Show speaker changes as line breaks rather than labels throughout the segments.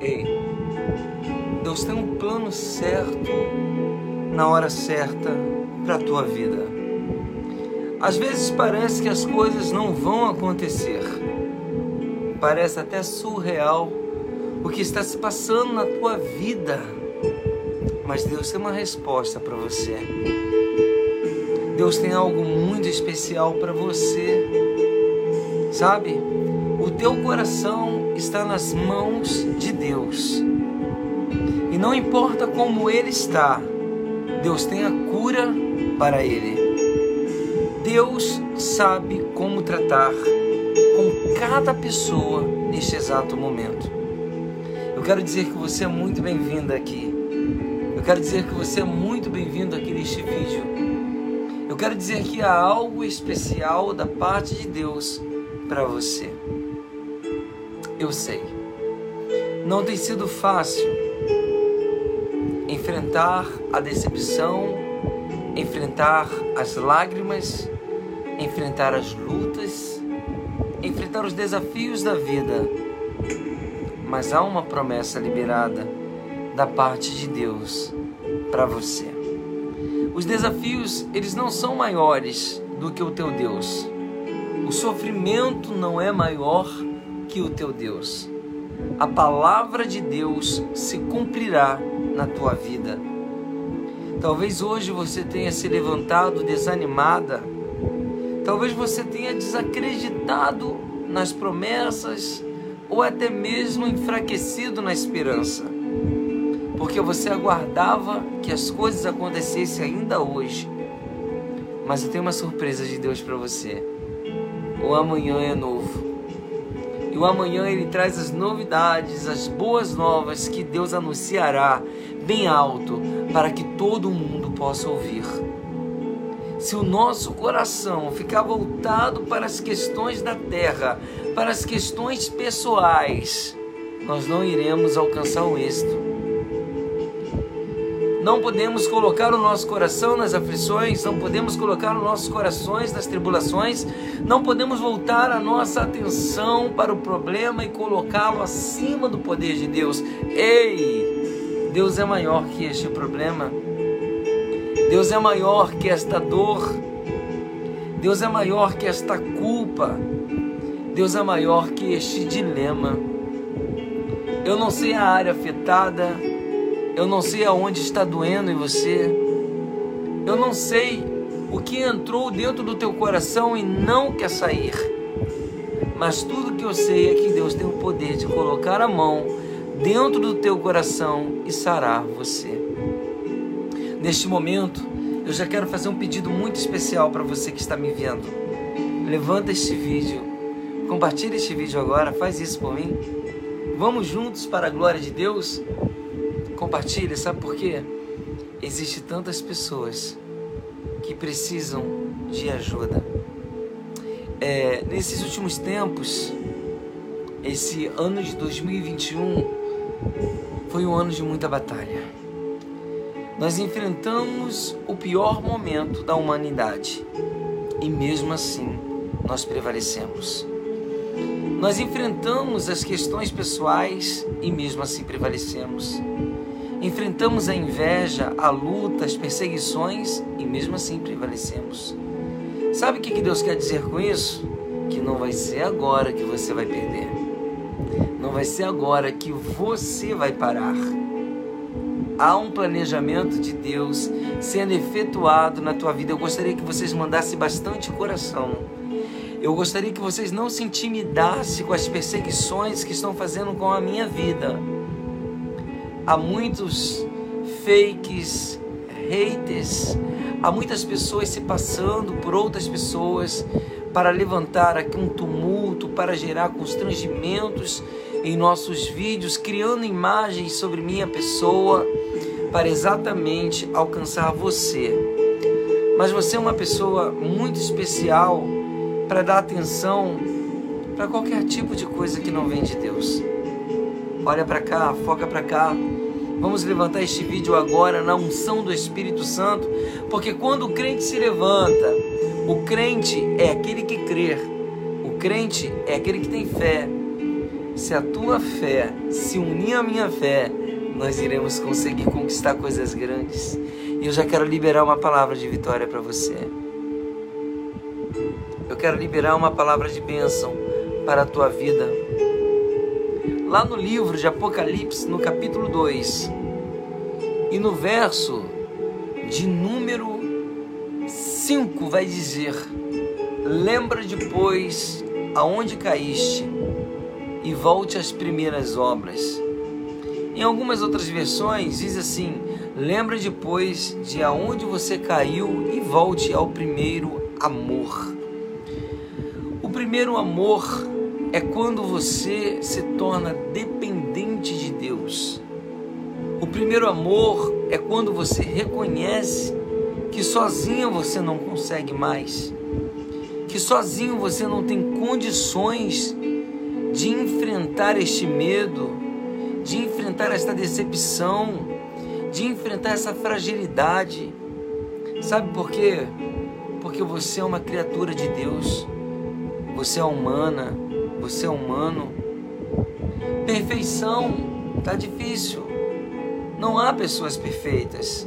Ei, Deus tem um plano certo na hora certa para a tua vida. Às vezes parece que as coisas não vão acontecer. Parece até surreal o que está se passando na tua vida. Mas Deus tem uma resposta para você. Deus tem algo muito especial para você. Sabe? O teu coração está nas mãos de Deus. E não importa como ele está, Deus tem a cura para ele. Deus sabe como tratar com cada pessoa neste exato momento. Eu quero dizer que você é muito bem-vinda aqui. Eu quero dizer que você é muito bem-vindo aqui neste vídeo. Eu quero dizer que há algo especial da parte de Deus para você. Eu sei. Não tem sido fácil enfrentar a decepção, enfrentar as lágrimas, enfrentar as lutas, enfrentar os desafios da vida. Mas há uma promessa liberada da parte de Deus para você. Os desafios, eles não são maiores do que o teu Deus. O sofrimento não é maior o teu Deus. A palavra de Deus se cumprirá na tua vida. Talvez hoje você tenha se levantado desanimada. Talvez você tenha desacreditado nas promessas ou até mesmo enfraquecido na esperança. Porque você aguardava que as coisas acontecessem ainda hoje. Mas eu tenho uma surpresa de Deus para você. O amanhã é novo. O amanhã ele traz as novidades, as boas novas que Deus anunciará bem alto para que todo mundo possa ouvir. Se o nosso coração ficar voltado para as questões da terra, para as questões pessoais, nós não iremos alcançar o êxito. Não podemos colocar o nosso coração nas aflições, não podemos colocar os nossos corações nas tribulações, não podemos voltar a nossa atenção para o problema e colocá-lo acima do poder de Deus. Ei, Deus é maior que este problema. Deus é maior que esta dor. Deus é maior que esta culpa. Deus é maior que este dilema. Eu não sei a área afetada, eu não sei aonde está doendo em você. Eu não sei o que entrou dentro do teu coração e não quer sair. Mas tudo que eu sei é que Deus tem o poder de colocar a mão dentro do teu coração e sarar você. Neste momento, eu já quero fazer um pedido muito especial para você que está me vendo. Levanta este vídeo, compartilha este vídeo agora, faz isso por mim. Vamos juntos para a glória de Deus compartilha, sabe por quê? Existem tantas pessoas que precisam de ajuda. É, nesses últimos tempos, esse ano de 2021 foi um ano de muita batalha. Nós enfrentamos o pior momento da humanidade e mesmo assim nós prevalecemos. Nós enfrentamos as questões pessoais e mesmo assim prevalecemos. Enfrentamos a inveja, a luta, as perseguições e mesmo assim prevalecemos. Sabe o que Deus quer dizer com isso? Que não vai ser agora que você vai perder. Não vai ser agora que você vai parar. Há um planejamento de Deus sendo efetuado na tua vida. Eu gostaria que vocês mandassem bastante coração. Eu gostaria que vocês não se intimidassem com as perseguições que estão fazendo com a minha vida há muitos fakes, haters, há muitas pessoas se passando por outras pessoas para levantar aqui um tumulto, para gerar constrangimentos em nossos vídeos, criando imagens sobre minha pessoa, para exatamente alcançar você. Mas você é uma pessoa muito especial para dar atenção para qualquer tipo de coisa que não vem de Deus. Olha para cá, foca para cá. Vamos levantar este vídeo agora na unção do Espírito Santo, porque quando o crente se levanta, o crente é aquele que crê, o crente é aquele que tem fé. se a tua fé se unir à minha fé, nós iremos conseguir conquistar coisas grandes. E eu já quero liberar uma palavra de vitória para você. Eu quero liberar uma palavra de bênção para a tua vida. Lá no livro de Apocalipse, no capítulo 2, e no verso de número 5 vai dizer: Lembra depois aonde caíste e volte às primeiras obras. Em algumas outras versões diz assim: Lembra depois de aonde você caiu e volte ao primeiro amor. O primeiro amor é quando você se torna dependente de Deus. O primeiro amor é quando você reconhece que sozinho você não consegue mais, que sozinho você não tem condições de enfrentar este medo, de enfrentar esta decepção, de enfrentar essa fragilidade. Sabe por quê? Porque você é uma criatura de Deus, você é humana, você é humano. Perfeição tá difícil. Não há pessoas perfeitas.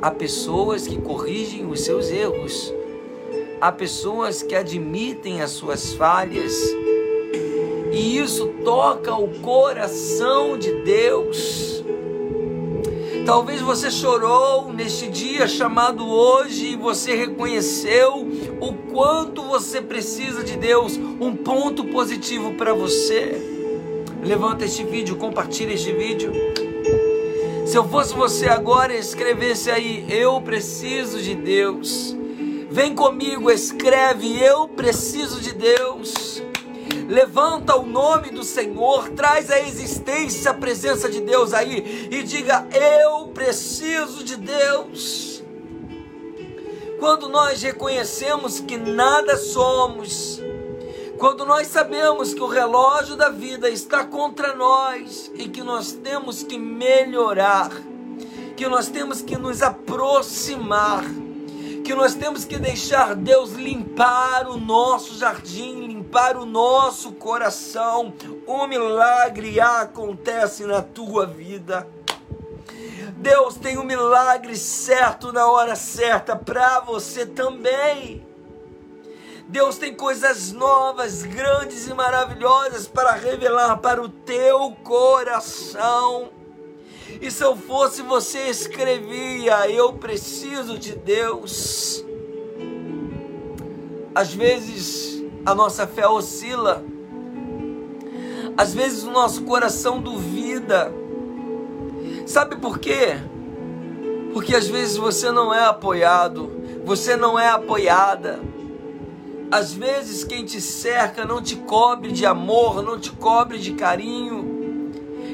Há pessoas que corrigem os seus erros. Há pessoas que admitem as suas falhas. E isso toca o coração de Deus. Talvez você chorou neste dia chamado hoje e você reconheceu o quanto você precisa de Deus. Um ponto positivo para você. Levanta este vídeo, compartilha este vídeo. Se eu fosse você agora, escrevesse aí: Eu preciso de Deus. Vem comigo, escreve: Eu preciso de Deus. Levanta o nome do Senhor, traz a existência, a presença de Deus aí e diga: Eu preciso de Deus. Quando nós reconhecemos que nada somos, quando nós sabemos que o relógio da vida está contra nós e que nós temos que melhorar, que nós temos que nos aproximar, que nós temos que deixar Deus limpar o nosso jardim, limpar o nosso coração, um milagre acontece na tua vida. Deus tem um milagre certo na hora certa para você também. Deus tem coisas novas, grandes e maravilhosas para revelar para o teu coração. E se eu fosse você, escrevia: Eu preciso de Deus. Às vezes a nossa fé oscila, às vezes o nosso coração duvida. Sabe por quê? Porque às vezes você não é apoiado, você não é apoiada. Às vezes quem te cerca não te cobre de amor, não te cobre de carinho.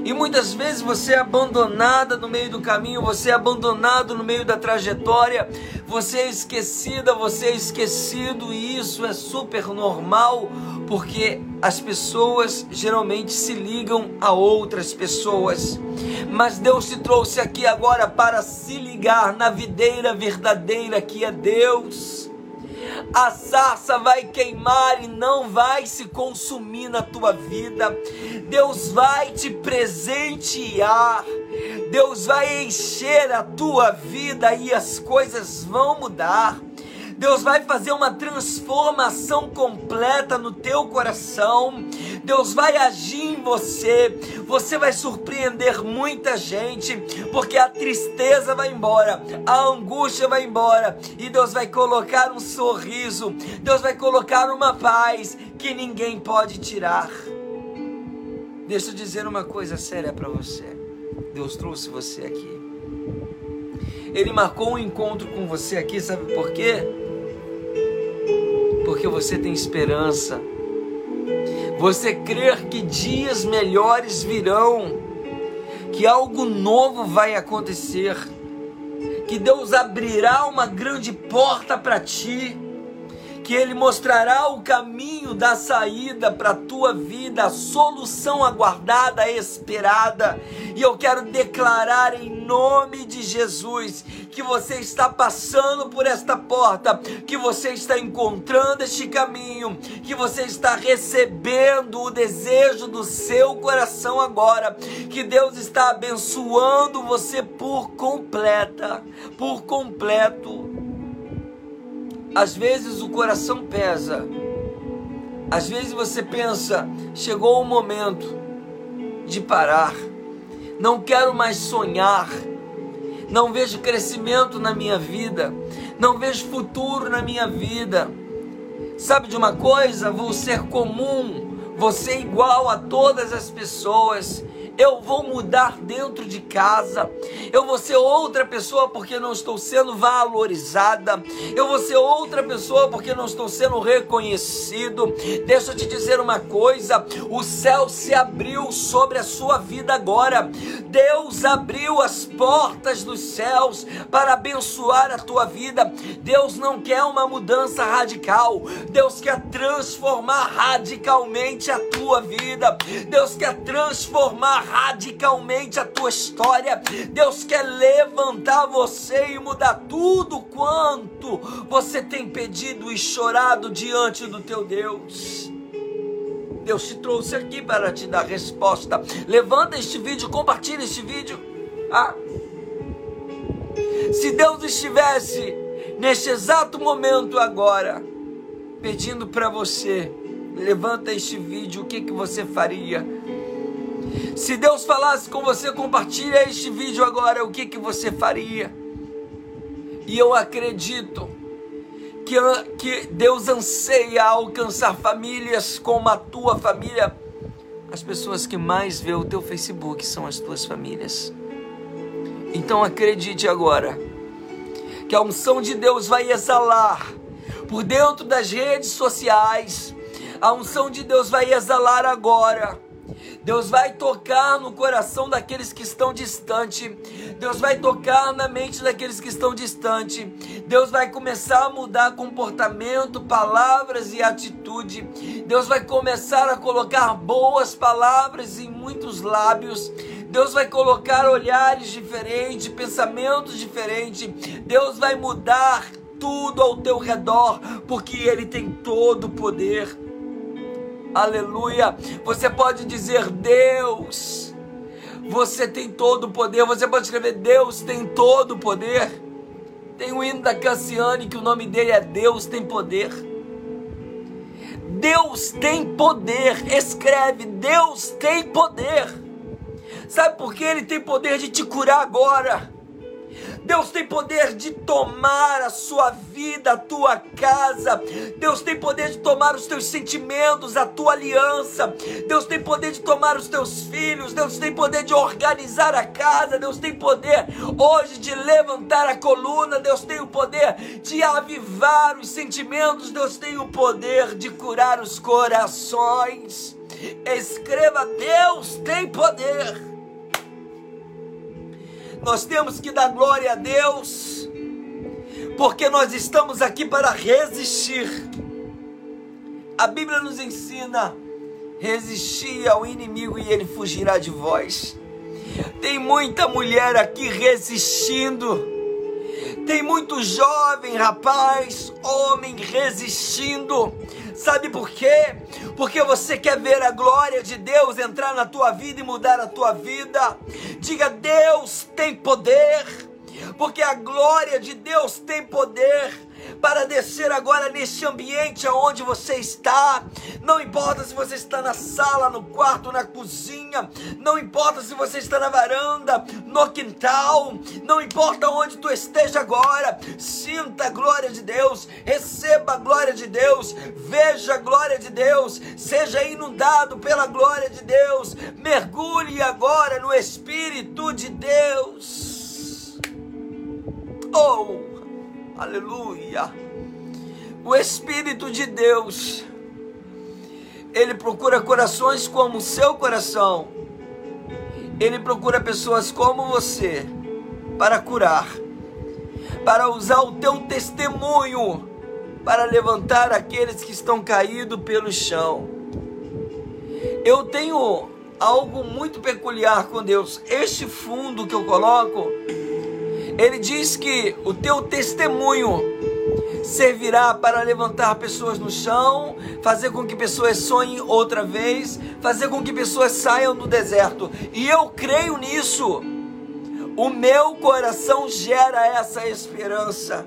E muitas vezes você é abandonada no meio do caminho, você é abandonado no meio da trajetória, você é esquecida, você é esquecido, e isso é super normal, porque as pessoas geralmente se ligam a outras pessoas. Mas Deus te trouxe aqui agora para se ligar na videira verdadeira que é Deus a sarça vai queimar e não vai se consumir na tua vida. Deus vai te presentear. Deus vai encher a tua vida e as coisas vão mudar. Deus vai fazer uma transformação completa no teu coração. Deus vai agir em você. Você vai surpreender muita gente, porque a tristeza vai embora, a angústia vai embora e Deus vai colocar um sorriso. Deus vai colocar uma paz que ninguém pode tirar. Deixa eu dizer uma coisa séria para você. Deus trouxe você aqui. Ele marcou um encontro com você aqui, sabe por quê? Porque você tem esperança. Você crer que dias melhores virão, que algo novo vai acontecer, que Deus abrirá uma grande porta para ti, que Ele mostrará o caminho da saída para a tua vida, a solução aguardada, esperada. E eu quero declarar em nome de Jesus que você está passando por esta porta, que você está encontrando este caminho, que você está recebendo o desejo do seu coração agora, que Deus está abençoando você por completa, por completo. Às vezes o coração pesa. Às vezes você pensa, chegou o momento de parar. Não quero mais sonhar. Não vejo crescimento na minha vida. Não vejo futuro na minha vida. Sabe de uma coisa? Vou ser comum. Vou ser igual a todas as pessoas eu vou mudar dentro de casa, eu vou ser outra pessoa porque não estou sendo valorizada, eu vou ser outra pessoa porque não estou sendo reconhecido. Deixa eu te dizer uma coisa: o céu se abriu sobre a sua vida agora. Deus abriu as portas dos céus para abençoar a tua vida. Deus não quer uma mudança radical, Deus quer transformar radicalmente a tua vida. Deus quer transformar radicalmente a tua história. Deus quer levantar você e mudar tudo quanto você tem pedido e chorado diante do teu Deus. Deus te trouxe aqui para te dar resposta. Levanta este vídeo, compartilha este vídeo. Ah. Se Deus estivesse neste exato momento agora pedindo para você, levanta este vídeo, o que que você faria? Se Deus falasse com você, compartilha este vídeo agora, o que, que você faria? E eu acredito que, que Deus anseia alcançar famílias como a tua família. As pessoas que mais vê o teu Facebook são as tuas famílias. Então acredite agora que a unção de Deus vai exalar por dentro das redes sociais. A unção de Deus vai exalar agora Deus vai tocar no coração daqueles que estão distante. Deus vai tocar na mente daqueles que estão distante. Deus vai começar a mudar comportamento, palavras e atitude. Deus vai começar a colocar boas palavras em muitos lábios. Deus vai colocar olhares diferentes, pensamentos diferentes. Deus vai mudar tudo ao teu redor, porque Ele tem todo o poder. Aleluia. Você pode dizer Deus. Você tem todo o poder. Você pode escrever Deus tem todo o poder. Tem o hino da Cassiane que o nome dele é Deus tem poder. Deus tem poder. Escreve Deus tem poder. Sabe por que ele tem poder de te curar agora? Deus tem poder de tomar a sua vida, a tua casa. Deus tem poder de tomar os teus sentimentos, a tua aliança. Deus tem poder de tomar os teus filhos. Deus tem poder de organizar a casa. Deus tem poder hoje de levantar a coluna. Deus tem o poder de avivar os sentimentos. Deus tem o poder de curar os corações. Escreva: Deus tem poder. Nós temos que dar glória a Deus, porque nós estamos aqui para resistir. A Bíblia nos ensina: resistir ao inimigo e ele fugirá de vós. Tem muita mulher aqui resistindo. Tem muito jovem, rapaz, homem resistindo. Sabe por quê? Porque você quer ver a glória de Deus entrar na tua vida e mudar a tua vida. Diga: Deus tem poder. Porque a glória de Deus tem poder para descer agora neste ambiente aonde você está. Não importa se você está na sala, no quarto, na cozinha, não importa se você está na varanda, no quintal, não importa onde tu esteja agora. Sinta a glória de Deus, receba a glória de Deus, veja a glória de Deus, seja inundado pela glória de Deus. Mergulhe agora no espírito de Deus. Oh, Aleluia. O Espírito de Deus, ele procura corações como o seu coração. Ele procura pessoas como você para curar, para usar o teu testemunho para levantar aqueles que estão caídos pelo chão. Eu tenho algo muito peculiar com Deus. Este fundo que eu coloco, ele diz que o teu testemunho servirá para levantar pessoas no chão, fazer com que pessoas sonhem outra vez, fazer com que pessoas saiam do deserto. E eu creio nisso. O meu coração gera essa esperança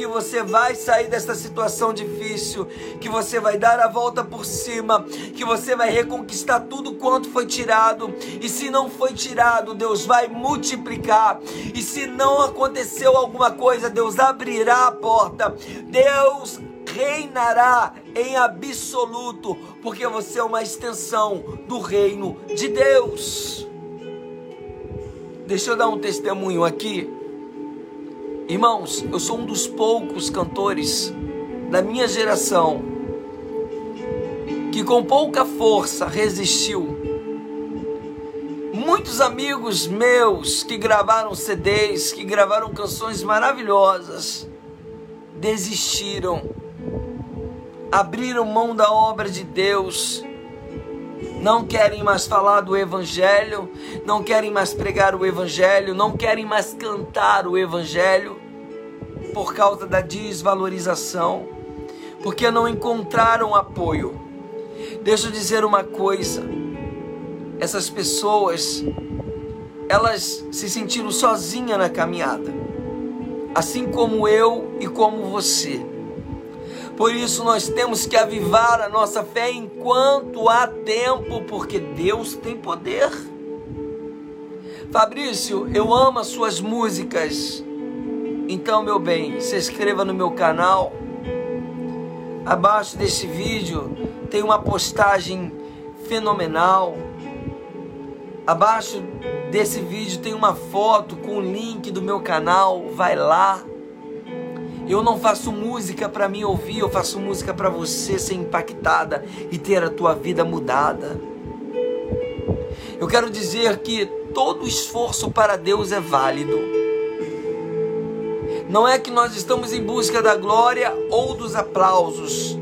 que você vai sair dessa situação difícil, que você vai dar a volta por cima, que você vai reconquistar tudo quanto foi tirado. E se não foi tirado, Deus vai multiplicar. E se não aconteceu alguma coisa, Deus abrirá a porta. Deus reinará em absoluto, porque você é uma extensão do reino de Deus. Deixa eu dar um testemunho aqui. Irmãos, eu sou um dos poucos cantores da minha geração que com pouca força resistiu. Muitos amigos meus que gravaram CDs, que gravaram canções maravilhosas, desistiram, abriram mão da obra de Deus, não querem mais falar do Evangelho, não querem mais pregar o Evangelho, não querem mais cantar o Evangelho por causa da desvalorização, porque não encontraram apoio. Deixa eu dizer uma coisa: essas pessoas, elas se sentiram sozinhas na caminhada, assim como eu e como você. Por isso nós temos que avivar a nossa fé enquanto há tempo, porque Deus tem poder. Fabrício, eu amo as suas músicas. Então, meu bem, se inscreva no meu canal. Abaixo desse vídeo tem uma postagem fenomenal. Abaixo desse vídeo tem uma foto com o link do meu canal. Vai lá. Eu não faço música para mim ouvir, eu faço música para você ser impactada e ter a tua vida mudada. Eu quero dizer que todo esforço para Deus é válido. Não é que nós estamos em busca da glória ou dos aplausos,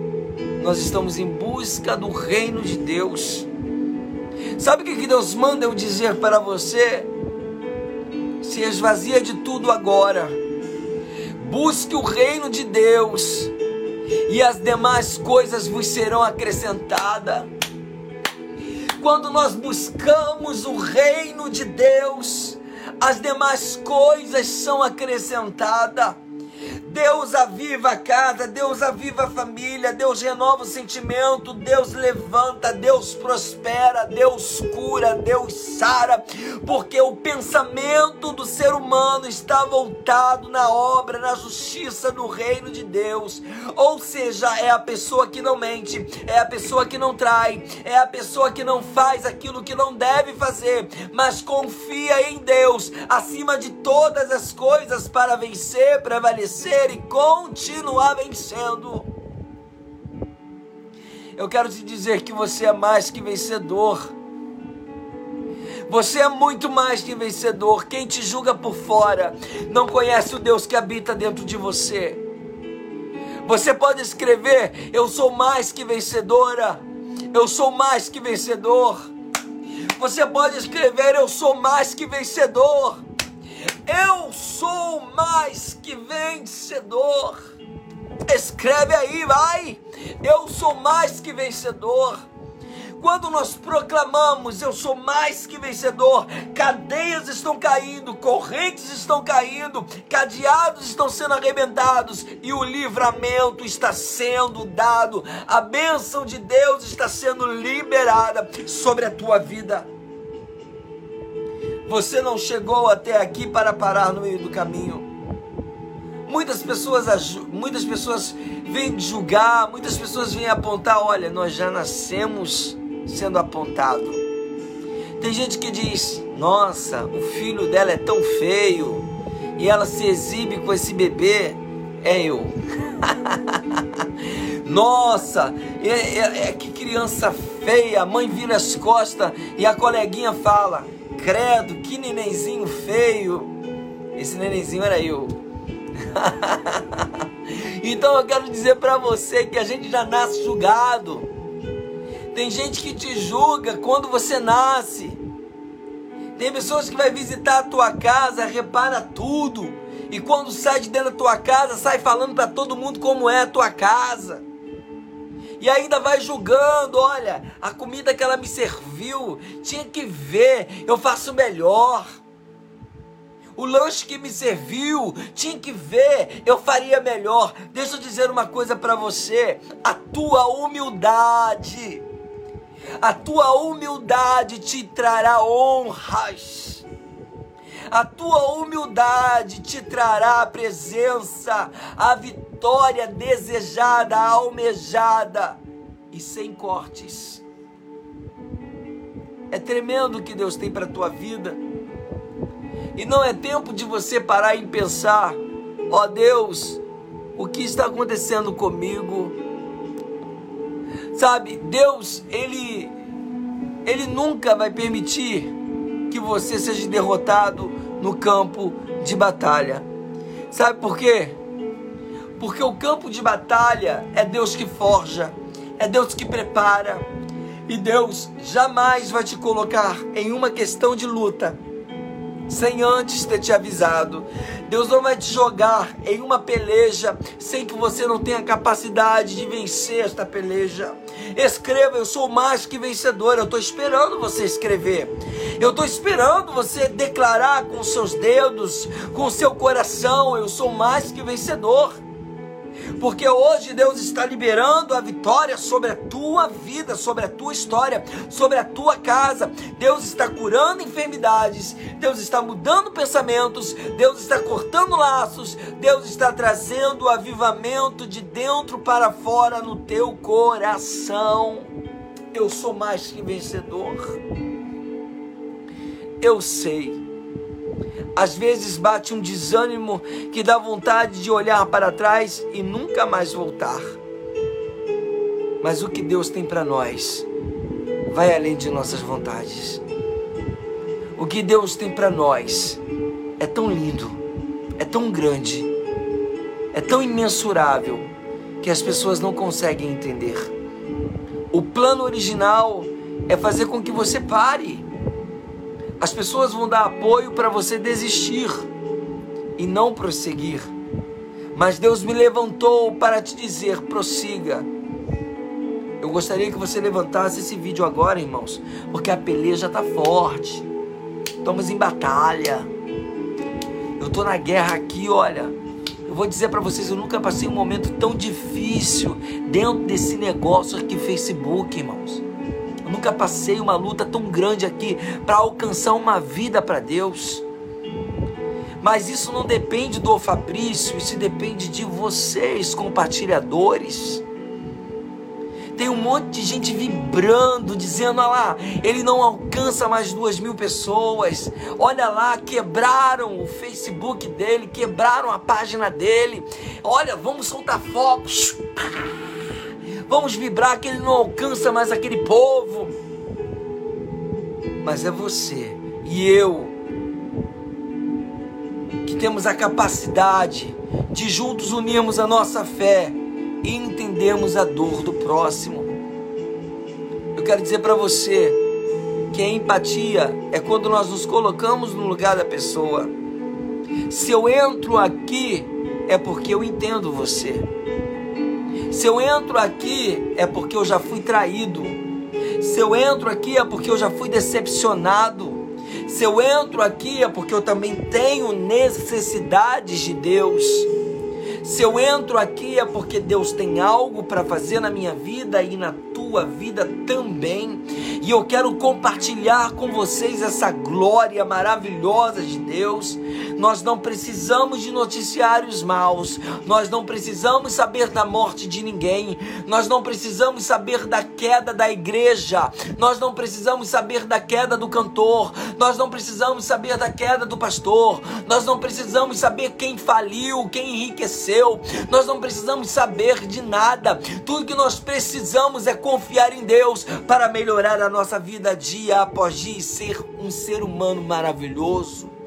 nós estamos em busca do reino de Deus. Sabe o que Deus manda eu dizer para você? Se esvazia de tudo agora, busque o reino de Deus, e as demais coisas vos serão acrescentadas. Quando nós buscamos o reino de Deus, as demais coisas são acrescentadas. Deus aviva a casa, Deus aviva a família, Deus renova o sentimento, Deus levanta, Deus prospera, Deus cura, Deus sara, porque o pensamento do ser humano está voltado na obra, na justiça do reino de Deus. Ou seja, é a pessoa que não mente, é a pessoa que não trai, é a pessoa que não faz aquilo que não deve fazer, mas confia em Deus acima de todas as coisas para vencer, prevalecer e continuar vencendo. Eu quero te dizer que você é mais que vencedor. Você é muito mais que vencedor. Quem te julga por fora não conhece o Deus que habita dentro de você. Você pode escrever: Eu sou mais que vencedora. Eu sou mais que vencedor. Você pode escrever: Eu sou mais que vencedor. Eu sou mais que vencedor. Escreve aí, vai. Eu sou mais que vencedor. Quando nós proclamamos eu sou mais que vencedor, cadeias estão caindo, correntes estão caindo, cadeados estão sendo arrebentados e o livramento está sendo dado, a bênção de Deus está sendo liberada sobre a tua vida. Você não chegou até aqui para parar no meio do caminho. Muitas pessoas, muitas pessoas vêm julgar, muitas pessoas vêm apontar, olha, nós já nascemos sendo apontado. Tem gente que diz: "Nossa, o filho dela é tão feio e ela se exibe com esse bebê". É eu. Nossa, é, é, é que criança feia. A mãe vira as costas e a coleguinha fala: Credo, que nenenzinho feio. Esse nenenzinho era eu. então eu quero dizer para você que a gente já nasce julgado. Tem gente que te julga quando você nasce. Tem pessoas que vai visitar a tua casa, repara tudo. E quando sai de dentro da tua casa, sai falando para todo mundo como é a tua casa. E ainda vai julgando, olha, a comida que ela me serviu, tinha que ver, eu faço melhor. O lanche que me serviu, tinha que ver, eu faria melhor. Deixa eu dizer uma coisa para você: a tua humildade a tua humildade te trará honras. A tua humildade te trará a presença, a vitória desejada, almejada e sem cortes. É tremendo o que Deus tem para a tua vida. E não é tempo de você parar e pensar: ó oh Deus, o que está acontecendo comigo? Sabe, Deus, ele ele nunca vai permitir que você seja derrotado no campo de batalha. Sabe por quê? Porque o campo de batalha é Deus que forja, é Deus que prepara, e Deus jamais vai te colocar em uma questão de luta sem antes ter te avisado. Deus não vai te jogar em uma peleja sem que você não tenha capacidade de vencer esta peleja. Escreva, eu sou mais que vencedor. Eu estou esperando você escrever. Eu estou esperando você declarar com seus dedos, com seu coração: eu sou mais que vencedor porque hoje Deus está liberando a vitória sobre a tua vida, sobre a tua história, sobre a tua casa. Deus está curando enfermidades, Deus está mudando pensamentos, Deus está cortando laços, Deus está trazendo o avivamento de dentro para fora no teu coração. Eu sou mais que vencedor. Eu sei às vezes bate um desânimo que dá vontade de olhar para trás e nunca mais voltar. Mas o que Deus tem para nós vai além de nossas vontades. O que Deus tem para nós é tão lindo, é tão grande, é tão imensurável que as pessoas não conseguem entender. O plano original é fazer com que você pare as pessoas vão dar apoio para você desistir e não prosseguir. Mas Deus me levantou para te dizer: prossiga. Eu gostaria que você levantasse esse vídeo agora, irmãos, porque a peleja está forte. Estamos em batalha. Eu estou na guerra aqui, olha. Eu vou dizer para vocês, eu nunca passei um momento tão difícil dentro desse negócio aqui, Facebook, irmãos. Nunca passei uma luta tão grande aqui para alcançar uma vida para Deus. Mas isso não depende do Fabrício, isso depende de vocês, compartilhadores. Tem um monte de gente vibrando, dizendo: olha lá, ele não alcança mais duas mil pessoas. Olha lá, quebraram o Facebook dele, quebraram a página dele. Olha, vamos soltar fogos. Vamos vibrar que ele não alcança mais aquele povo. Mas é você e eu que temos a capacidade de juntos unirmos a nossa fé e entendermos a dor do próximo. Eu quero dizer para você que a empatia é quando nós nos colocamos no lugar da pessoa. Se eu entro aqui, é porque eu entendo você. Se eu entro aqui é porque eu já fui traído. Se eu entro aqui é porque eu já fui decepcionado. Se eu entro aqui é porque eu também tenho necessidades de Deus. Se eu entro aqui é porque Deus tem algo para fazer na minha vida e na tua vida também. E eu quero compartilhar com vocês essa glória maravilhosa de Deus. Nós não precisamos de noticiários maus, nós não precisamos saber da morte de ninguém, nós não precisamos saber da queda da igreja, nós não precisamos saber da queda do cantor, nós não precisamos saber da queda do pastor, nós não precisamos saber quem faliu, quem enriqueceu, nós não precisamos saber de nada, tudo que nós precisamos é confiar em Deus para melhorar a nossa vida dia após dia e ser um ser humano maravilhoso.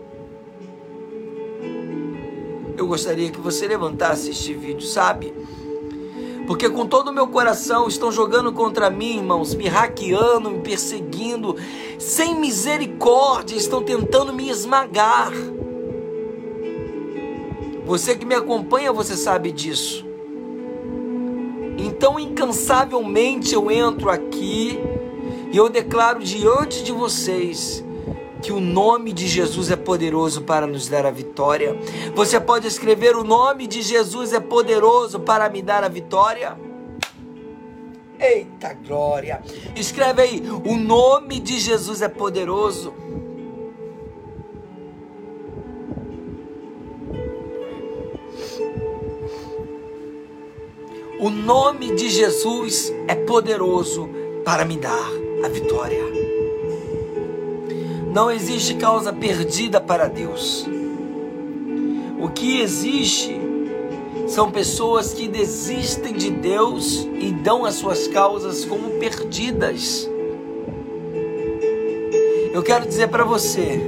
eu gostaria que você levantasse este vídeo, sabe? Porque com todo o meu coração estão jogando contra mim, irmãos, me hackeando, me perseguindo, sem misericórdia, estão tentando me esmagar. Você que me acompanha, você sabe disso. Então, incansavelmente eu entro aqui e eu declaro diante de vocês que o nome de Jesus é poderoso para nos dar a vitória. Você pode escrever: O nome de Jesus é poderoso para me dar a vitória. Eita glória! Escreve aí: O nome de Jesus é poderoso. O nome de Jesus é poderoso para me dar a vitória. Não existe causa perdida para Deus. O que existe são pessoas que desistem de Deus e dão as suas causas como perdidas. Eu quero dizer para você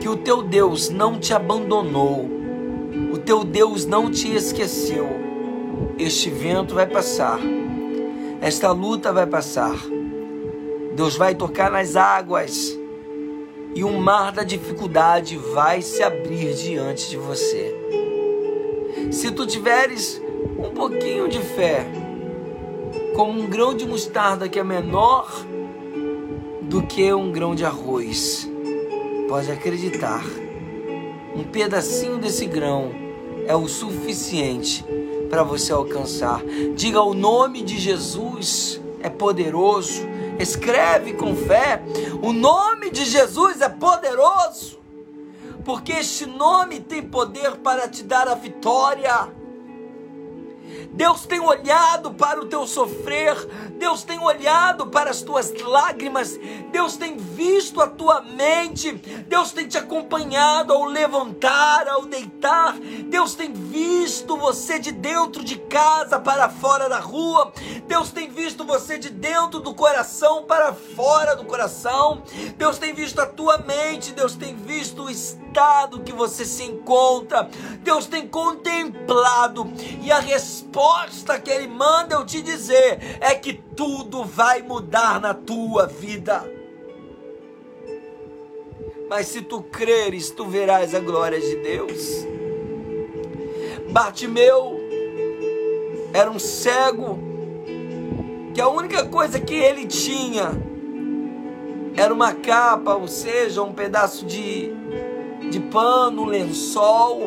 que o teu Deus não te abandonou, o teu Deus não te esqueceu. Este vento vai passar, esta luta vai passar. Deus vai tocar nas águas e o mar da dificuldade vai se abrir diante de você. Se tu tiveres um pouquinho de fé, como um grão de mostarda que é menor do que um grão de arroz, pode acreditar, um pedacinho desse grão é o suficiente para você alcançar. Diga o nome de Jesus é poderoso escreve com fé. O nome de Jesus é poderoso, porque este nome tem poder para te dar a vitória. Deus tem olhado para o teu sofrer, Deus tem olhado para as tuas lágrimas, Deus tem visto a tua mente, Deus tem te acompanhado ao levantar, ao deitar, Deus tem visto você de dentro de casa para fora da rua, Deus tem visto você de dentro do coração para fora do coração, Deus tem visto a tua mente, Deus tem visto o estado que você se encontra, Deus tem contemplado e a resposta que Ele manda eu te dizer é que tudo vai mudar na tua vida. Mas se tu creres, tu verás a glória de Deus. Bartimeu era um cego que a única coisa que ele tinha era uma capa, ou seja, um pedaço de, de pano, um lençol.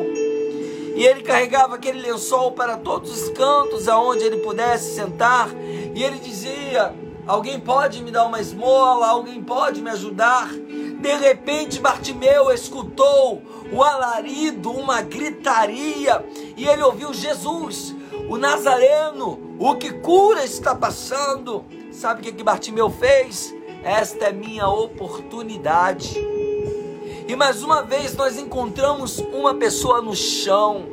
E ele carregava aquele lençol para todos os cantos aonde ele pudesse sentar e ele dizia: Alguém pode me dar uma esmola? Alguém pode me ajudar? De repente, Bartimeu escutou o alarido, uma gritaria, e ele ouviu Jesus, o Nazareno, o que cura está passando. Sabe o que, que Bartimeu fez? Esta é minha oportunidade. E mais uma vez nós encontramos uma pessoa no chão.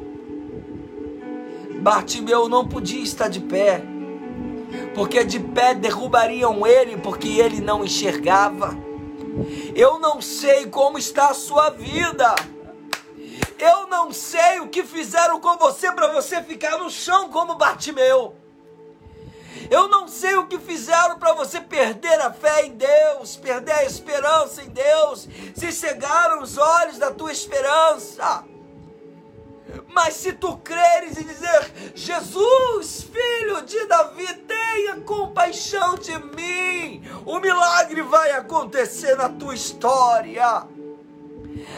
Bartimeu não podia estar de pé porque de pé derrubariam ele, porque ele não enxergava. Eu não sei como está a sua vida. Eu não sei o que fizeram com você para você ficar no chão como Bartimeu. Eu não sei o que fizeram para você perder a fé em Deus, perder a esperança em Deus, se cegaram os olhos da tua esperança. Mas se tu creres e dizer, Jesus, filho de Davi, tenha compaixão de mim, o milagre vai acontecer na tua história.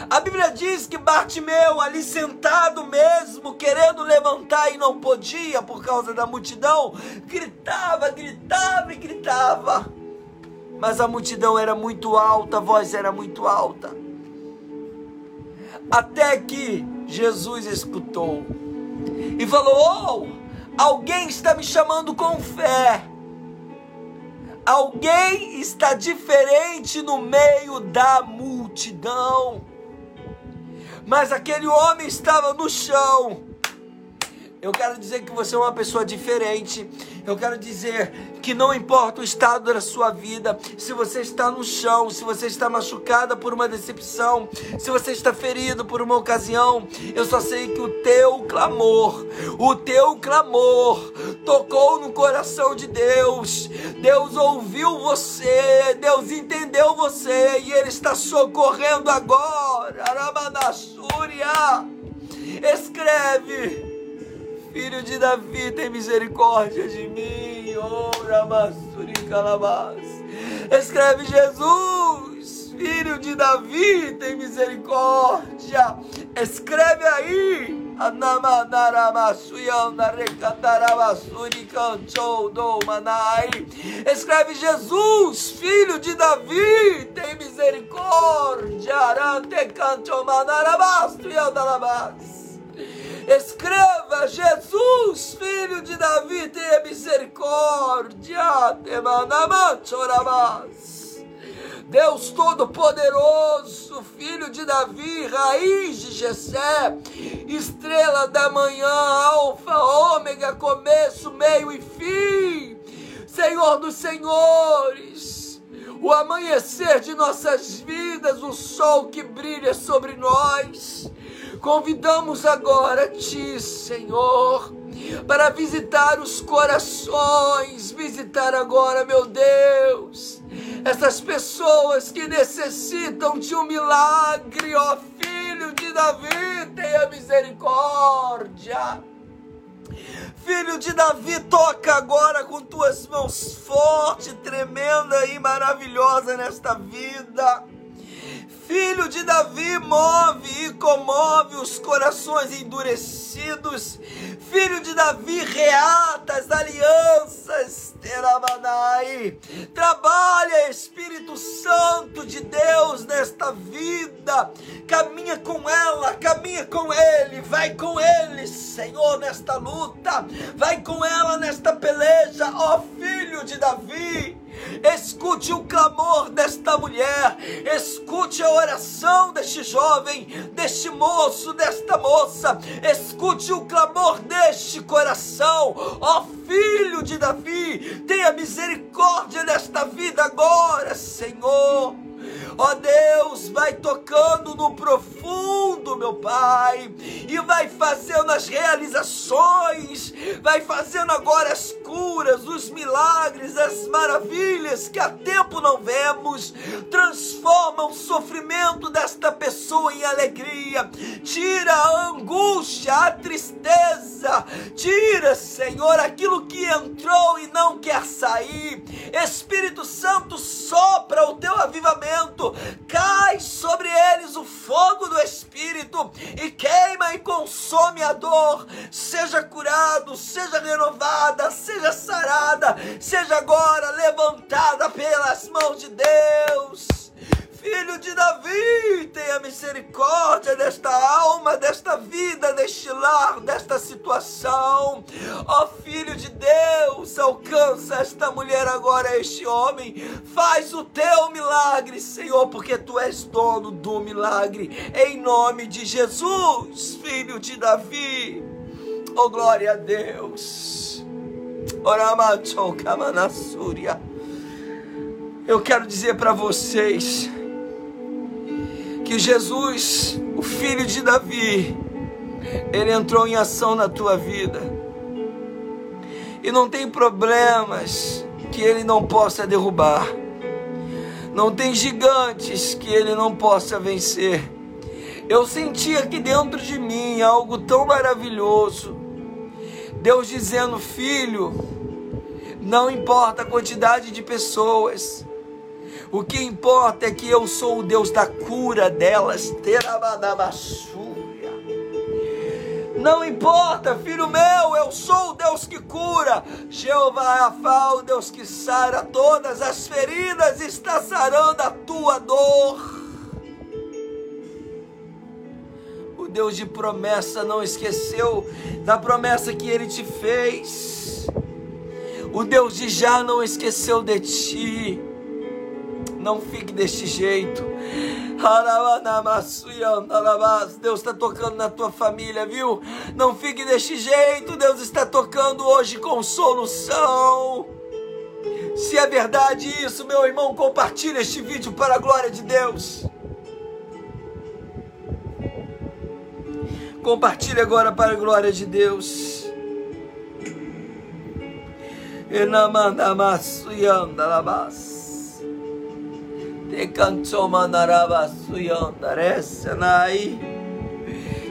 A Bíblia diz que Bartimeu, ali sentado mesmo, querendo levantar e não podia por causa da multidão, gritava, gritava e gritava. Mas a multidão era muito alta, a voz era muito alta. Até que Jesus escutou e falou: Oh, alguém está me chamando com fé. Alguém está diferente no meio da multidão. Mas aquele homem estava no chão, Eu quero dizer que você é uma pessoa diferente. Eu quero dizer que não importa o estado da sua vida, se você está no chão, se você está machucada por uma decepção, se você está ferido por uma ocasião, eu só sei que o teu clamor, o teu clamor tocou no coração de Deus. Deus ouviu você, Deus entendeu você e ele está socorrendo agora. Aramanasúria. Escreve Filho de Davi, tem misericórdia de mim. Calabás. Escreve Jesus, filho de Davi, tem misericórdia. Escreve aí. Escreve Jesus, filho de Davi, tem misericórdia. Arante canto manarabastu e andalabas. Escreva: Jesus, filho de Davi, tenha misericórdia. Deus Todo-Poderoso, filho de Davi, raiz de Jessé, estrela da manhã, alfa, ômega, começo, meio e fim. Senhor dos senhores, o amanhecer de nossas vidas, o sol que brilha sobre nós Convidamos agora Ti, Senhor, para visitar os corações, visitar agora, meu Deus, essas pessoas que necessitam de um milagre, ó Filho de Davi, tenha misericórdia. Filho de Davi, toca agora com tuas mãos forte, tremenda e maravilhosa nesta vida filho de Davi, move e comove os corações endurecidos. Filho de Davi, reata as alianças. Teramanai. Trabalha, Espírito Santo de Deus, nesta vida. Caminha com ela, caminha com ele, vai com ele, Senhor, nesta luta. Vai com ela nesta peleja, ó filho de Davi. Escute o clamor desta mulher, escute a oração deste jovem, deste moço, desta moça, escute o clamor deste coração, ó filho de Davi, tenha misericórdia desta vida agora, Senhor. Ó Deus, vai tocando no profundo, meu Pai, e vai fazendo as realizações, vai fazendo agora as curas, os milagres, as maravilhas que há tempo não vemos. Transforma o sofrimento desta pessoa em alegria, tira a angústia, a tristeza, tira, Senhor, aquilo que entrou e não quer sair. Espírito Santo, sopra o teu avivamento cai sobre eles o fogo do Espírito e queima e consome a dor. Seja curado, seja renovada, seja sarada, seja agora levantada pelas mãos de Deus filho de Davi, tenha misericórdia desta alma, desta vida, deste lar, desta situação. Ó filho de Deus, alcança esta mulher agora, este homem. Faz o teu milagre, Senhor, porque tu és dono do milagre. Em nome de Jesus, filho de Davi. Oh, glória a Deus. Oramacho Kamanasúria. Eu quero dizer para vocês que Jesus, o filho de Davi, ele entrou em ação na tua vida. E não tem problemas que ele não possa derrubar. Não tem gigantes que ele não possa vencer. Eu senti aqui dentro de mim algo tão maravilhoso. Deus dizendo: Filho, não importa a quantidade de pessoas, o que importa é que eu sou o Deus da cura delas. Não importa, filho meu, eu sou o Deus que cura. Jeová Rafa, o Deus que sara todas as feridas, está sarando a tua dor. O Deus de promessa não esqueceu da promessa que ele te fez. O Deus de já não esqueceu de ti. Não fique deste jeito. Deus está tocando na tua família, viu? Não fique deste jeito. Deus está tocando hoje com solução. Se é verdade isso, meu irmão, compartilhe este vídeo para a glória de Deus. Compartilhe agora para a glória de Deus.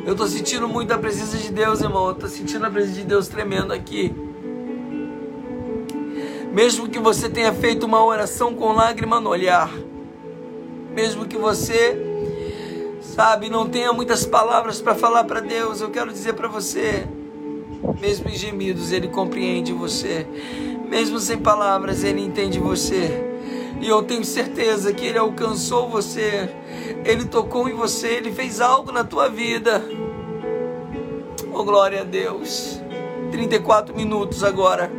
Eu estou sentindo muito a presença de Deus, irmão. Eu estou sentindo a presença de Deus tremendo aqui. Mesmo que você tenha feito uma oração com lágrima no olhar, mesmo que você sabe, não tenha muitas palavras para falar para Deus, eu quero dizer para você, mesmo em gemidos, Ele compreende você, mesmo sem palavras, Ele entende você. E eu tenho certeza que Ele alcançou você, Ele tocou em você, Ele fez algo na tua vida. Oh, glória a Deus. 34 minutos agora.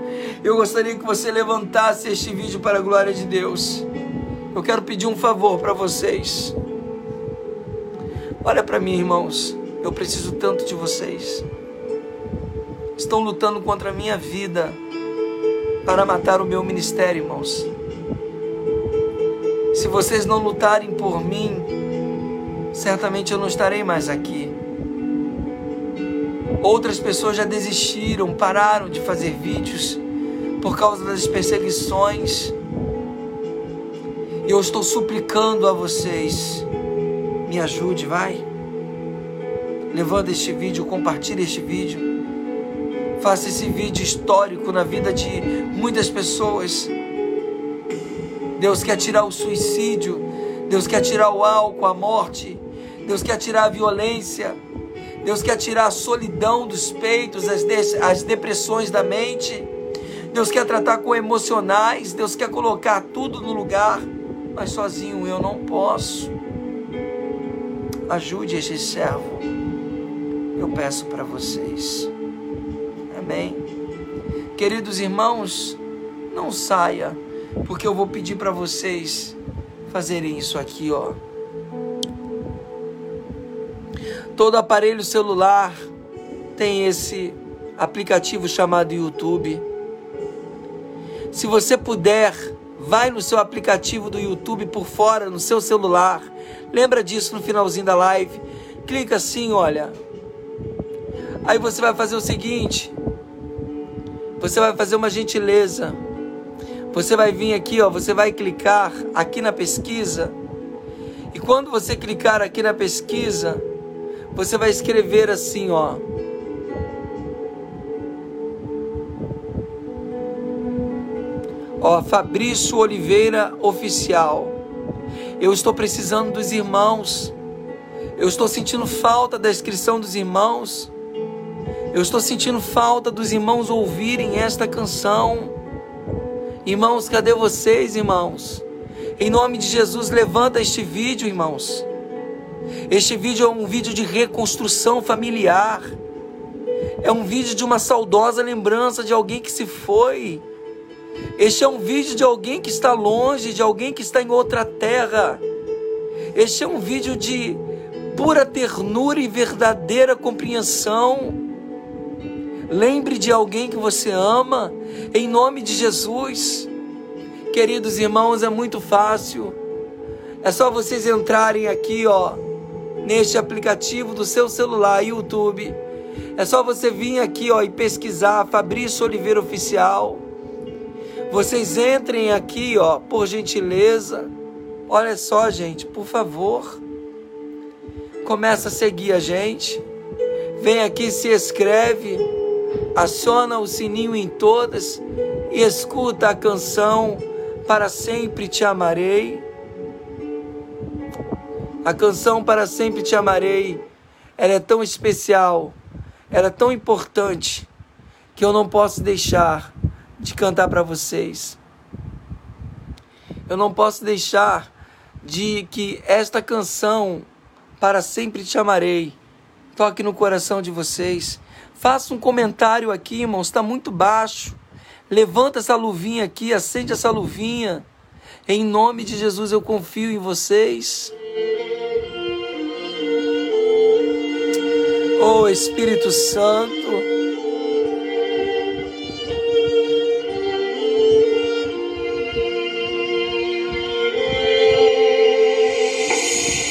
Eu gostaria que você levantasse este vídeo para a glória de Deus. Eu quero pedir um favor para vocês. Olha para mim, irmãos. Eu preciso tanto de vocês. Estão lutando contra a minha vida para matar o meu ministério, irmãos. Se vocês não lutarem por mim, certamente eu não estarei mais aqui. Outras pessoas já desistiram, pararam de fazer vídeos por causa das perseguições. Eu estou suplicando a vocês me ajude, vai. Levanta este vídeo, compartilhe este vídeo. Faça esse vídeo histórico na vida de muitas pessoas. Deus quer tirar o suicídio, Deus quer tirar o álcool, a morte, Deus quer tirar a violência, Deus quer tirar a solidão dos peitos, as, de as depressões da mente. Deus quer tratar com emocionais, Deus quer colocar tudo no lugar, mas sozinho eu não posso ajude este servo. Eu peço para vocês. Amém. Queridos irmãos, não saia, porque eu vou pedir para vocês fazerem isso aqui, ó. Todo aparelho celular tem esse aplicativo chamado YouTube. Se você puder, vai no seu aplicativo do YouTube por fora, no seu celular Lembra disso no finalzinho da live? Clica assim, olha. Aí você vai fazer o seguinte: você vai fazer uma gentileza. Você vai vir aqui, ó, você vai clicar aqui na pesquisa. E quando você clicar aqui na pesquisa, você vai escrever assim, ó. Ó, Fabrício Oliveira Oficial. Eu estou precisando dos irmãos. Eu estou sentindo falta da inscrição dos irmãos. Eu estou sentindo falta dos irmãos ouvirem esta canção. Irmãos, cadê vocês, irmãos? Em nome de Jesus, levanta este vídeo, irmãos. Este vídeo é um vídeo de reconstrução familiar. É um vídeo de uma saudosa lembrança de alguém que se foi este é um vídeo de alguém que está longe, de alguém que está em outra terra. Este é um vídeo de pura ternura e verdadeira compreensão. Lembre de alguém que você ama, em nome de Jesus. Queridos irmãos, é muito fácil. É só vocês entrarem aqui, ó, neste aplicativo do seu celular, YouTube. É só você vir aqui, ó, e pesquisar Fabrício Oliveira Oficial. Vocês entrem aqui, ó, por gentileza. Olha só, gente, por favor. Começa a seguir a gente. Vem aqui, se inscreve, aciona o sininho em todas e escuta a canção Para Sempre Te Amarei. A canção Para Sempre Te Amarei, ela é tão especial, ela é tão importante, que eu não posso deixar de cantar para vocês. Eu não posso deixar de que esta canção para sempre te amarei toque no coração de vocês. Faça um comentário aqui, irmãos, está muito baixo. Levanta essa luvinha aqui, acende essa luvinha. Em nome de Jesus eu confio em vocês. Oh Espírito Santo.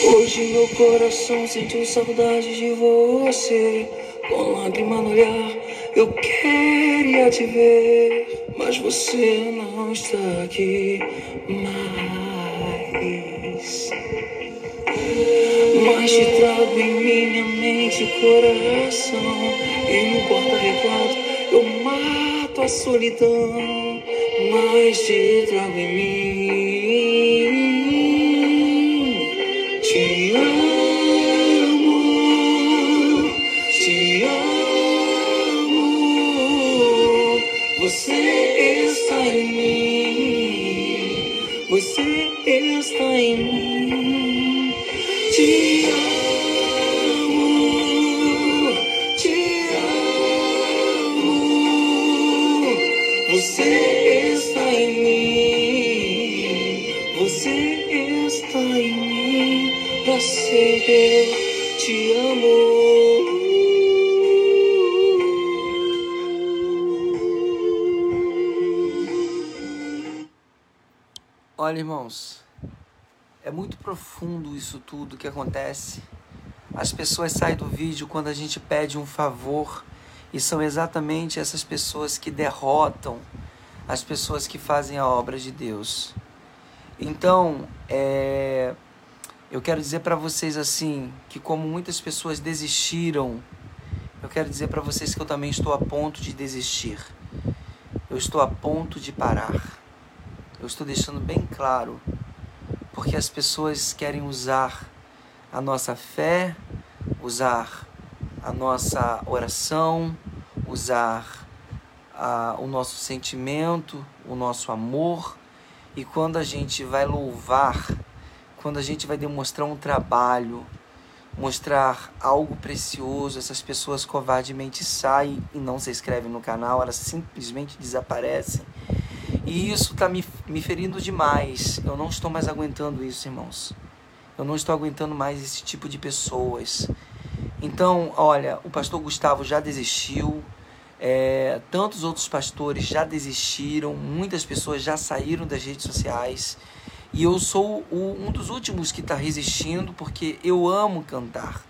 Hoje meu coração sentiu saudade de você. Com lágrima no olhar, eu queria te ver. Mas você não está aqui mais. Mas te trago em minha mente coração. E no porta-retrato eu mato a solidão. Mas te trago em mim. Você está em mim. Você está em mim. Te amo,
irmãos, é muito profundo isso tudo que acontece. As pessoas saem do vídeo quando a gente pede um favor e são exatamente essas pessoas que derrotam as pessoas que fazem a obra de Deus. Então, é, eu quero dizer para vocês assim, que como muitas pessoas desistiram, eu quero dizer para vocês que eu também estou a ponto de desistir. Eu estou a ponto de parar. Eu estou deixando bem claro, porque as pessoas querem usar a nossa fé, usar a nossa oração, usar a, o nosso sentimento, o nosso amor, e quando a gente vai louvar, quando a gente vai demonstrar um trabalho, mostrar algo precioso, essas pessoas covardemente saem e não se inscrevem no canal, elas simplesmente desaparecem. E isso está me, me ferindo demais. Eu não estou mais aguentando isso, irmãos. Eu não estou aguentando mais esse tipo de pessoas. Então, olha, o pastor Gustavo já desistiu, é, tantos outros pastores já desistiram, muitas pessoas já saíram das redes sociais. E eu sou o, um dos últimos que está resistindo porque eu amo cantar.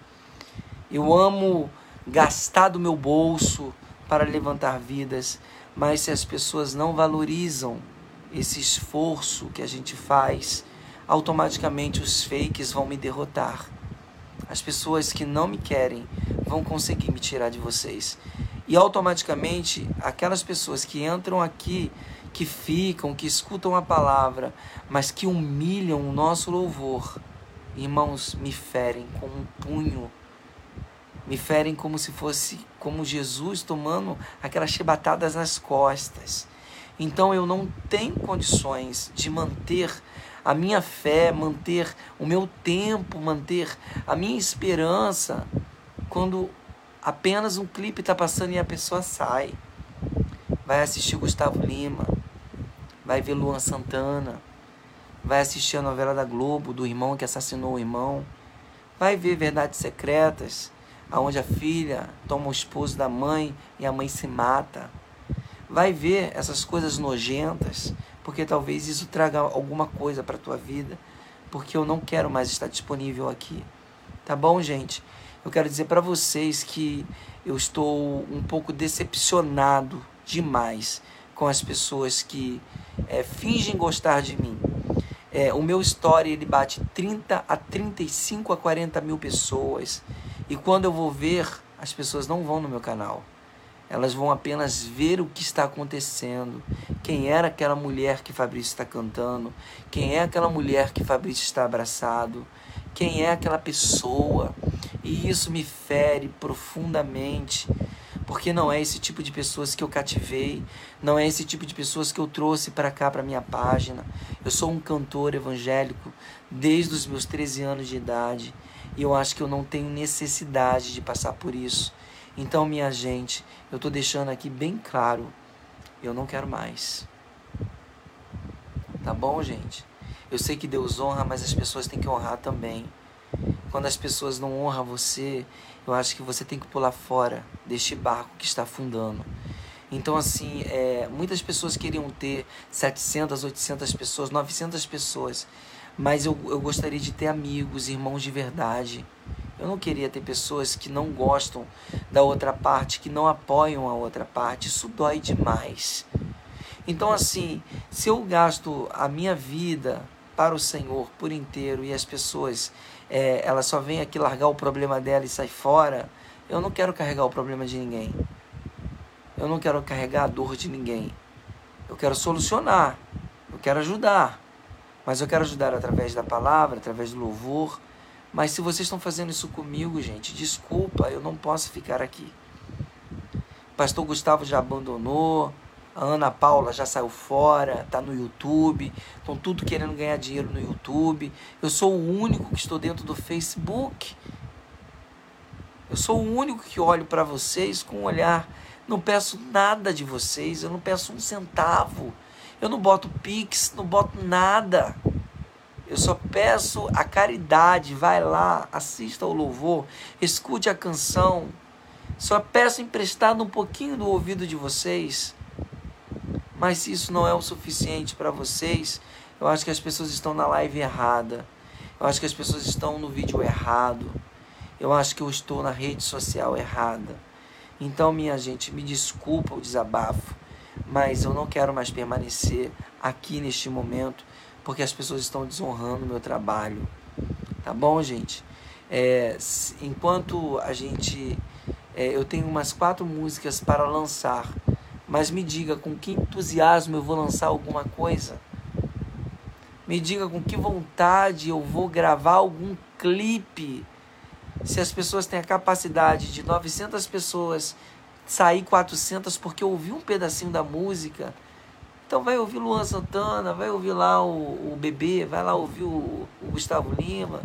Eu amo gastar do meu bolso para levantar vidas. Mas se as pessoas não valorizam esse esforço que a gente faz, automaticamente os fakes vão me derrotar. As pessoas que não me querem vão conseguir me tirar de vocês. E automaticamente aquelas pessoas que entram aqui, que ficam, que escutam a palavra, mas que humilham o nosso louvor, irmãos, me ferem com um punho me ferem como se fosse como Jesus tomando aquelas chibatadas nas costas. Então eu não tenho condições de manter a minha fé, manter o meu tempo, manter a minha esperança quando apenas um clipe está passando e a pessoa sai. Vai assistir Gustavo Lima, vai ver Luan Santana, vai assistir a novela da Globo do irmão que assassinou o irmão, vai ver Verdades Secretas aonde a filha toma o esposo da mãe e a mãe se mata. Vai ver essas coisas nojentas, porque talvez isso traga alguma coisa para a tua vida, porque eu não quero mais estar disponível aqui. Tá bom, gente? Eu quero dizer para vocês que eu estou um pouco decepcionado demais com as pessoas que é, fingem gostar de mim. É, o meu story ele bate 30 a 35 a 40 mil pessoas e quando eu vou ver, as pessoas não vão no meu canal. Elas vão apenas ver o que está acontecendo. Quem era aquela mulher que Fabrício está cantando? Quem é aquela mulher que Fabrício está abraçado? Quem é aquela pessoa? E isso me fere profundamente, porque não é esse tipo de pessoas que eu cativei, não é esse tipo de pessoas que eu trouxe para cá, para minha página. Eu sou um cantor evangélico desde os meus 13 anos de idade e eu acho que eu não tenho necessidade de passar por isso. Então, minha gente, eu estou deixando aqui bem claro: eu não quero mais. Tá bom, gente? Eu sei que Deus honra, mas as pessoas têm que honrar também. quando as pessoas não honram você, eu acho que você tem que pular fora deste barco que está afundando. Então, assim, é, muitas pessoas queriam ter 700, 800 pessoas, 900 pessoas, mas eu, eu gostaria de ter amigos, irmãos de verdade. Eu não queria ter pessoas que não gostam da outra parte, que não apoiam a outra parte. Isso dói demais. Então, assim, se eu gasto a minha vida para o Senhor por inteiro e as pessoas, é, elas só vêm aqui largar o problema dela e sair fora, eu não quero carregar o problema de ninguém. Eu não quero carregar a dor de ninguém. Eu quero solucionar. Eu quero ajudar. Mas eu quero ajudar através da palavra, através do louvor. Mas se vocês estão fazendo isso comigo, gente, desculpa, eu não posso ficar aqui. O pastor Gustavo já abandonou, a Ana Paula já saiu fora, está no YouTube, estão tudo querendo ganhar dinheiro no YouTube. Eu sou o único que estou dentro do Facebook. Eu sou o único que olho para vocês com um olhar não peço nada de vocês, eu não peço um centavo. Eu não boto pix, não boto nada. Eu só peço a caridade. Vai lá, assista o louvor, escute a canção. Só peço emprestado um pouquinho do ouvido de vocês. Mas se isso não é o suficiente para vocês, eu acho que as pessoas estão na live errada. Eu acho que as pessoas estão no vídeo errado. Eu acho que eu estou na rede social errada. Então, minha gente, me desculpa o desabafo, mas eu não quero mais permanecer aqui neste momento porque as pessoas estão desonrando o meu trabalho. Tá bom, gente? É, enquanto a gente. É, eu tenho umas quatro músicas para lançar, mas me diga com que entusiasmo eu vou lançar alguma coisa. Me diga com que vontade eu vou gravar algum clipe se as pessoas têm a capacidade de 900 pessoas sair 400 porque ouviu um pedacinho da música, então vai ouvir Luan Santana, vai ouvir lá o, o Bebê, vai lá ouvir o, o Gustavo Lima,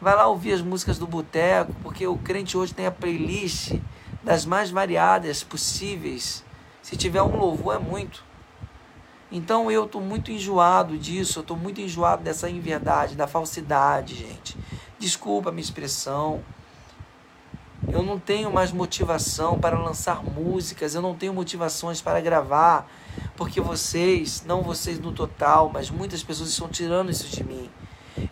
vai lá ouvir as músicas do Boteco, porque o crente hoje tem a playlist das mais variadas possíveis. Se tiver um louvor, é muito. Então eu estou muito enjoado disso, eu estou muito enjoado dessa inverdade, da falsidade, gente. Desculpa a minha expressão. Eu não tenho mais motivação para lançar músicas, eu não tenho motivações para gravar, porque vocês, não vocês no total, mas muitas pessoas estão tirando isso de mim.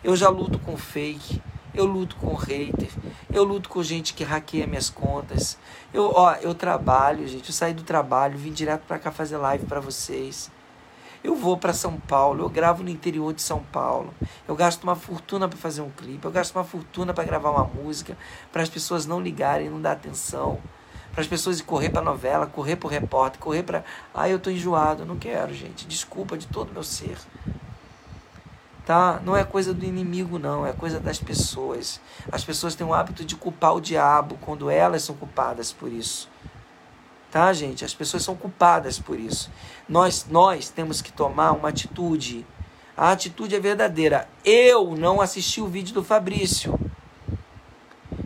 Eu já luto com fake, eu luto com hater, eu luto com gente que hackeia minhas contas. Eu, ó, eu trabalho, gente, eu saí do trabalho, vim direto para cá fazer live para vocês. Eu vou para São Paulo, eu gravo no interior de São Paulo. Eu gasto uma fortuna para fazer um clipe, eu gasto uma fortuna para gravar uma música, para as pessoas não ligarem, não dar atenção, para as pessoas correr para novela, correr para repórter, correr para, ah, eu tô enjoado, não quero, gente. Desculpa de todo meu ser. Tá? Não é coisa do inimigo não, é coisa das pessoas. As pessoas têm o hábito de culpar o diabo quando elas são culpadas por isso tá, gente? As pessoas são culpadas por isso. Nós, nós temos que tomar uma atitude. A atitude é verdadeira. Eu não assisti o vídeo do Fabrício.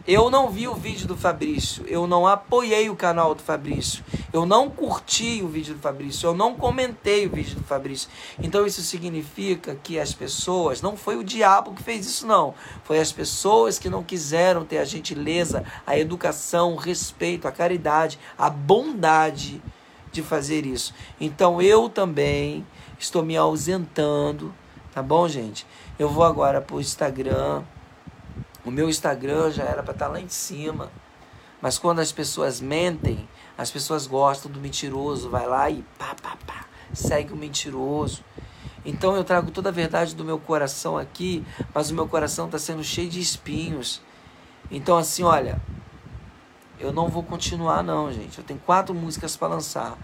Eu não vi o vídeo do Fabrício, eu não apoiei o canal do Fabrício, eu não curti o vídeo do Fabrício, eu não comentei o vídeo do Fabrício. Então isso significa que as pessoas, não foi o diabo que fez isso não, foi as pessoas que não quiseram ter a gentileza, a educação, o respeito, a caridade, a bondade de fazer isso. Então eu também estou me ausentando, tá bom, gente? Eu vou agora para o Instagram o meu Instagram já era para estar tá lá em cima. Mas quando as pessoas mentem, as pessoas gostam do mentiroso. Vai lá e pá, pá, pá, segue o mentiroso. Então eu trago toda a verdade do meu coração aqui, mas o meu coração está sendo cheio de espinhos. Então, assim, olha, eu não vou continuar, não, gente. Eu tenho quatro músicas para lançar.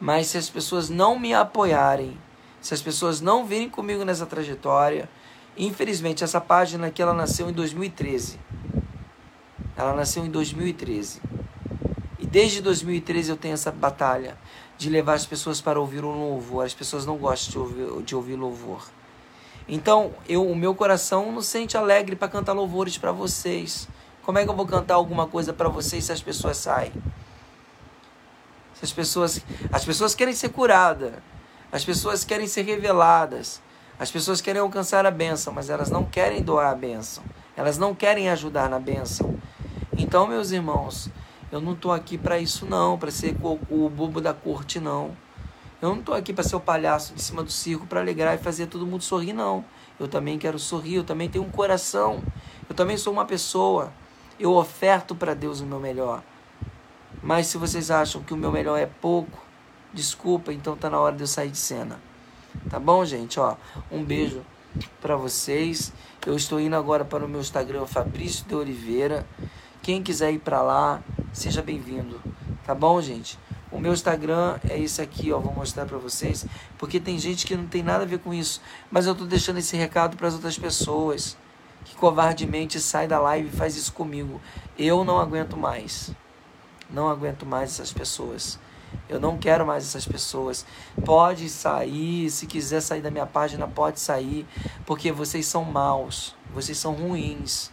Mas se as pessoas não me apoiarem, se as pessoas não virem comigo nessa trajetória, Infelizmente, essa página aqui ela nasceu em 2013. Ela nasceu em 2013. E desde 2013 eu tenho essa batalha de levar as pessoas para ouvir um louvor. As pessoas não gostam de ouvir, de ouvir louvor. Então, eu, o meu coração não sente alegre para cantar louvores para vocês. Como é que eu vou cantar alguma coisa para vocês se as pessoas saem? Se as pessoas, as pessoas querem ser curadas. As pessoas querem ser reveladas. As pessoas querem alcançar a bênção, mas elas não querem doar a bênção. Elas não querem ajudar na bênção. Então, meus irmãos, eu não estou aqui para isso não, para ser o, bobo da corte não. Eu não estou aqui para ser o palhaço de cima do circo para alegrar e fazer todo mundo sorrir não. Eu também quero sorrir, eu também tenho um coração. Eu também sou uma pessoa. Eu oferto para Deus o meu melhor. Mas se vocês acham que o meu melhor é pouco, desculpa, então tá na hora de eu sair de cena. Tá bom, gente? Ó, um beijo para vocês. Eu estou indo agora para o meu Instagram, Fabrício de Oliveira. Quem quiser ir para lá, seja bem-vindo. Tá bom, gente? O meu Instagram é esse aqui, ó, vou mostrar para vocês, porque tem gente que não tem nada a ver com isso, mas eu tô deixando esse recado para as outras pessoas que covardemente sai da live e faz isso comigo. Eu não aguento mais. Não aguento mais essas pessoas. Eu não quero mais essas pessoas. Pode sair, se quiser sair da minha página, pode sair, porque vocês são maus, vocês são ruins.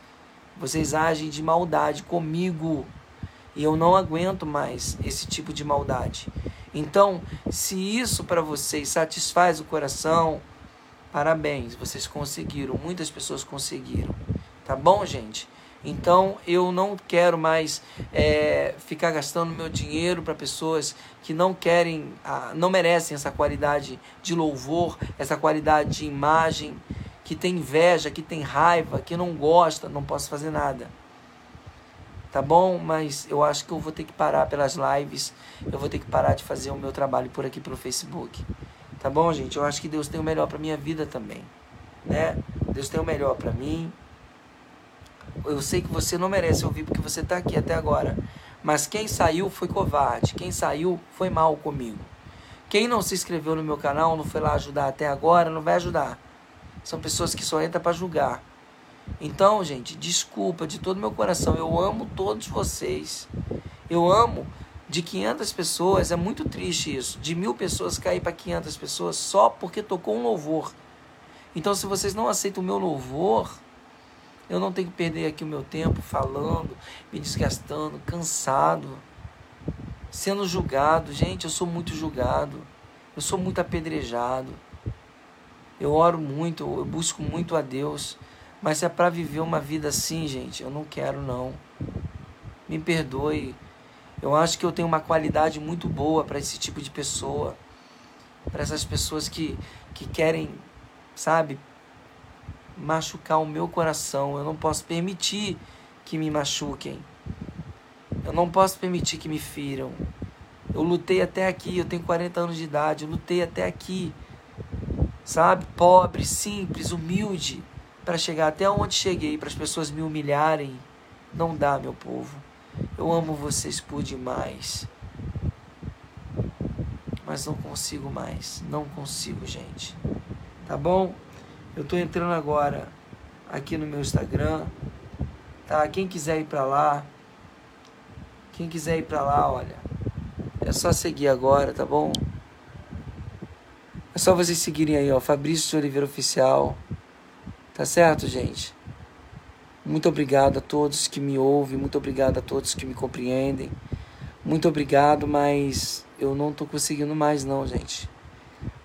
Vocês agem de maldade comigo. E eu não aguento mais esse tipo de maldade. Então, se isso para vocês satisfaz o coração, parabéns, vocês conseguiram. Muitas pessoas conseguiram. Tá bom, gente? Então eu não quero mais é, ficar gastando meu dinheiro para pessoas que não querem, não merecem essa qualidade de louvor, essa qualidade de imagem, que tem inveja, que tem raiva, que não gosta, não posso fazer nada. Tá bom? Mas eu acho que eu vou ter que parar pelas lives, eu vou ter que parar de fazer o meu trabalho por aqui pelo Facebook. Tá bom, gente? Eu acho que Deus tem o melhor para minha vida também, né? Deus tem o melhor para mim eu sei que você não merece ouvir porque você está aqui até agora. Mas quem saiu foi covarde. Quem saiu foi mal comigo. Quem não se inscreveu no meu canal, não foi lá ajudar até agora, não vai ajudar. São pessoas que só entram para julgar. Então, gente, desculpa de todo meu coração. Eu amo todos vocês. Eu amo de 500 pessoas. É muito triste isso. De mil pessoas cair para 500 pessoas só porque tocou um louvor. Então, se vocês não aceitam o meu louvor, eu não tenho que perder aqui o meu tempo falando, me desgastando, cansado, sendo julgado. Gente, eu sou muito julgado. Eu sou muito apedrejado. Eu oro muito, eu busco muito a Deus. Mas se é para viver uma vida assim, gente, eu não quero não. Me perdoe. Eu acho que eu tenho uma qualidade muito boa para esse tipo de pessoa. Para essas pessoas que, que querem, sabe, machucar o meu coração. Eu não posso permitir que me machuquem. Eu não posso permitir que me firam. Eu lutei até aqui, eu tenho 40 anos de idade, eu lutei até aqui. Sabe? Pobre, simples, humilde, para chegar até onde cheguei, para as pessoas me humilharem. Não dá, meu povo. Eu amo vocês por demais. Mas não consigo mais. Não consigo, gente. Tá bom? Eu estou entrando agora aqui no meu Instagram, tá? Quem quiser ir para lá, quem quiser ir para lá, olha, é só seguir agora, tá bom? É só vocês seguirem aí, ó, Fabrício de Oliveira Oficial. Tá certo, gente? Muito obrigado a todos que me ouvem, muito obrigado a todos que me compreendem. Muito obrigado, mas eu não tô conseguindo mais não, gente.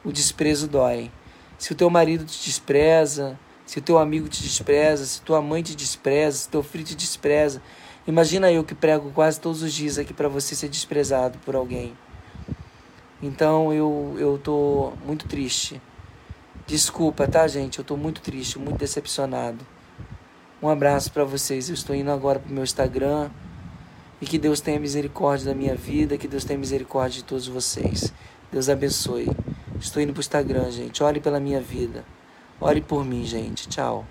O desprezo dói. Se o teu marido te despreza, se o teu amigo te despreza, se tua mãe te despreza, se teu filho te despreza, imagina eu que prego quase todos os dias aqui para você ser desprezado por alguém. Então eu eu tô muito triste. Desculpa, tá, gente? Eu tô muito triste, muito decepcionado. Um abraço para vocês. Eu estou indo agora pro meu Instagram. E que Deus tenha misericórdia da minha vida, que Deus tenha misericórdia de todos vocês. Deus abençoe. Estou indo pro Instagram, gente. Ore pela minha vida. Ore por mim, gente. Tchau.